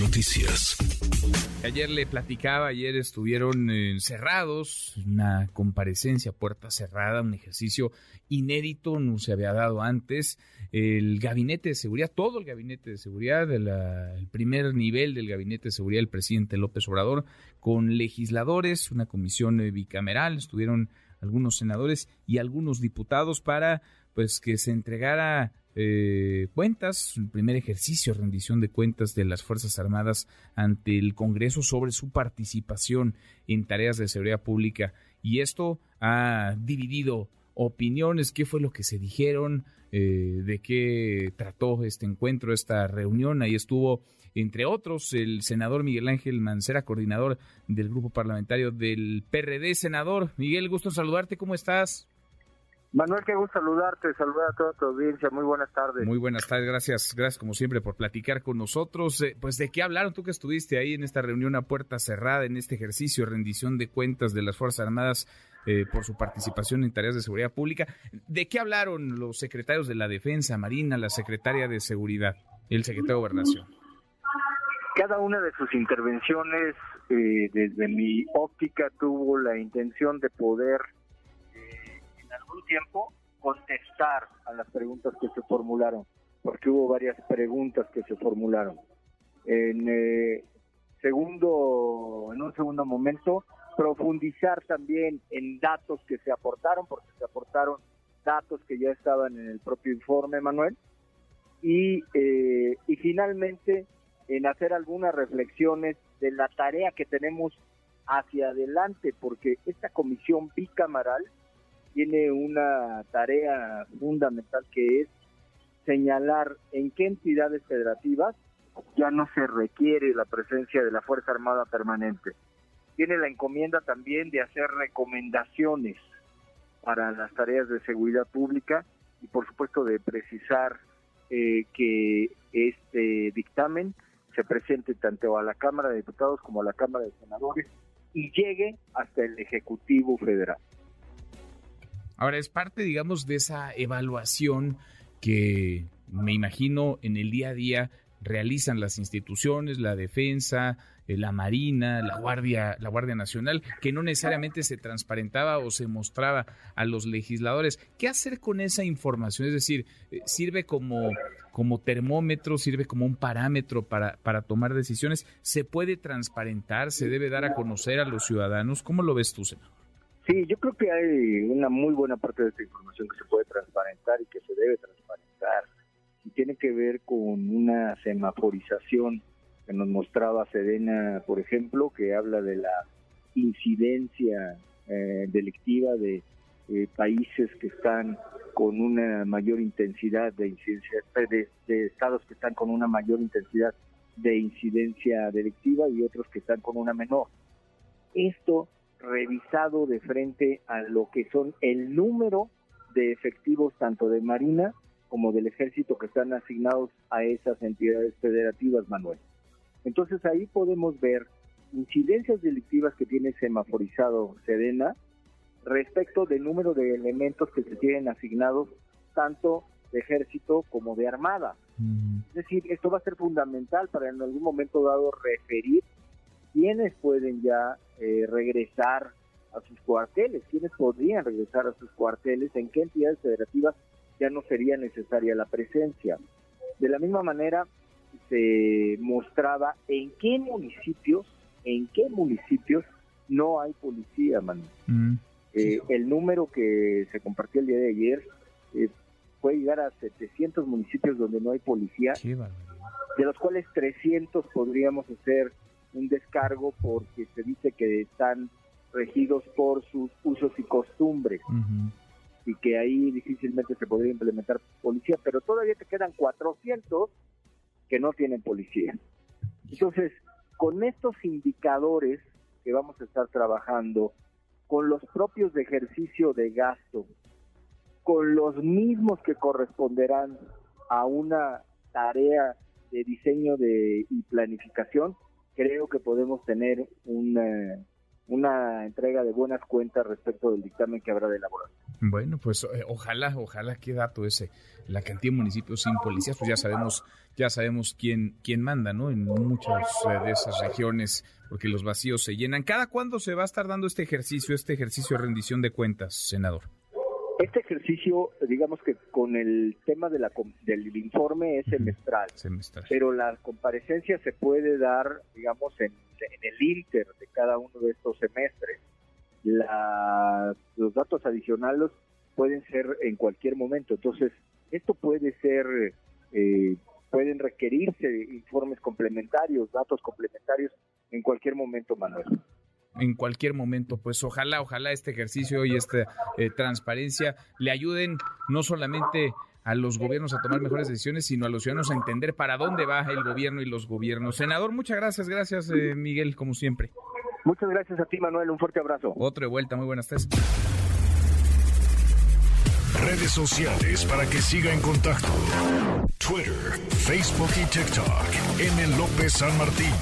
Noticias. Ayer le platicaba, ayer estuvieron encerrados, una comparecencia puerta cerrada, un ejercicio inédito, no se había dado antes. El gabinete de seguridad, todo el gabinete de seguridad, el primer nivel del gabinete de seguridad del presidente López Obrador, con legisladores, una comisión bicameral, estuvieron algunos senadores y algunos diputados para pues que se entregara eh, cuentas, el primer ejercicio rendición de cuentas de las Fuerzas Armadas ante el Congreso sobre su participación en tareas de seguridad pública. Y esto ha dividido opiniones, qué fue lo que se dijeron, eh, de qué trató este encuentro, esta reunión. Ahí estuvo, entre otros, el senador Miguel Ángel Mancera, coordinador del grupo parlamentario del PRD. Senador, Miguel, gusto saludarte, ¿cómo estás? Manuel, qué gusto saludarte, saludar a toda tu audiencia. Muy buenas tardes. Muy buenas tardes, gracias, gracias como siempre por platicar con nosotros. Eh, pues de qué hablaron tú que estuviste ahí en esta reunión a puerta cerrada, en este ejercicio de rendición de cuentas de las Fuerzas Armadas eh, por su participación en tareas de seguridad pública. ¿De qué hablaron los secretarios de la Defensa, Marina, la secretaria de Seguridad y el secretario de Gobernación? Cada una de sus intervenciones, eh, desde mi óptica, tuvo la intención de poder algún tiempo contestar a las preguntas que se formularon, porque hubo varias preguntas que se formularon. En eh, segundo, en un segundo momento, profundizar también en datos que se aportaron, porque se aportaron datos que ya estaban en el propio informe, Manuel, y, eh, y finalmente en hacer algunas reflexiones de la tarea que tenemos hacia adelante, porque esta comisión bicamaral tiene una tarea fundamental que es señalar en qué entidades federativas ya no se requiere la presencia de la Fuerza Armada permanente. Tiene la encomienda también de hacer recomendaciones para las tareas de seguridad pública y por supuesto de precisar eh, que este dictamen se presente tanto a la Cámara de Diputados como a la Cámara de Senadores y llegue hasta el Ejecutivo Federal. Ahora, es parte, digamos, de esa evaluación que me imagino en el día a día realizan las instituciones, la defensa, eh, la Marina, la Guardia, la Guardia Nacional, que no necesariamente se transparentaba o se mostraba a los legisladores. ¿Qué hacer con esa información? Es decir, eh, ¿sirve como, como termómetro, sirve como un parámetro para, para tomar decisiones? ¿Se puede transparentar? ¿Se debe dar a conocer a los ciudadanos? ¿Cómo lo ves tú, senador? Sí, yo creo que hay una muy buena parte de esta información que se puede transparentar y que se debe transparentar. Y tiene que ver con una semaforización que nos mostraba Sedena, por ejemplo, que habla de la incidencia eh, delictiva de eh, países que están con una mayor intensidad de incidencia, de, de estados que están con una mayor intensidad de incidencia delictiva y otros que están con una menor. Esto revisado de frente a lo que son el número de efectivos tanto de Marina como del ejército que están asignados a esas entidades federativas, Manuel. Entonces ahí podemos ver incidencias delictivas que tiene semaforizado Sedena respecto del número de elementos que se tienen asignados tanto de ejército como de armada. Es decir, esto va a ser fundamental para en algún momento dado referir quiénes pueden ya eh, regresar a sus cuarteles, quiénes podrían regresar a sus cuarteles, en qué entidades federativas ya no sería necesaria la presencia. De la misma manera, se mostraba en qué municipios, en qué municipios no hay policía, mano. Mm. Eh, el número que se compartió el día de ayer eh, puede llegar a 700 municipios donde no hay policía, de los cuales 300 podríamos hacer un descargo porque se dice que están regidos por sus usos y costumbres y que ahí difícilmente se podría implementar policía, pero todavía te quedan 400 que no tienen policía. Entonces, con estos indicadores que vamos a estar trabajando, con los propios de ejercicio de gasto, con los mismos que corresponderán a una tarea de diseño de, y planificación, creo que podemos tener una, una entrega de buenas cuentas respecto del dictamen que habrá de elaborar. Bueno, pues eh, ojalá, ojalá qué dato ese. La cantidad de municipios sin policías, pues ya sabemos, ya sabemos quién, quién manda, ¿no? En muchas eh, de esas regiones, porque los vacíos se llenan. ¿Cada cuándo se va a estar dando este ejercicio, este ejercicio de rendición de cuentas, senador? Este ejercicio, digamos que con el tema de la, del informe es semestral, semestral, pero la comparecencia se puede dar, digamos, en, el inter de cada uno de estos semestres. los datos adicionales pueden ser en cualquier momento, entonces esto puede ser, eh, pueden requerirse informes complementarios, datos complementarios en cualquier momento, Manuel en cualquier momento. Pues ojalá, ojalá este ejercicio y esta eh, transparencia le ayuden no solamente a los gobiernos a tomar mejores decisiones, sino a los ciudadanos a entender para dónde va el gobierno y los gobiernos. Senador, muchas gracias, gracias eh, Miguel, como siempre. Muchas gracias a ti, Manuel, un fuerte abrazo. Otro de vuelta, muy buenas tardes. Redes sociales para que siga en contacto: Twitter, Facebook y TikTok. M. López San Martín.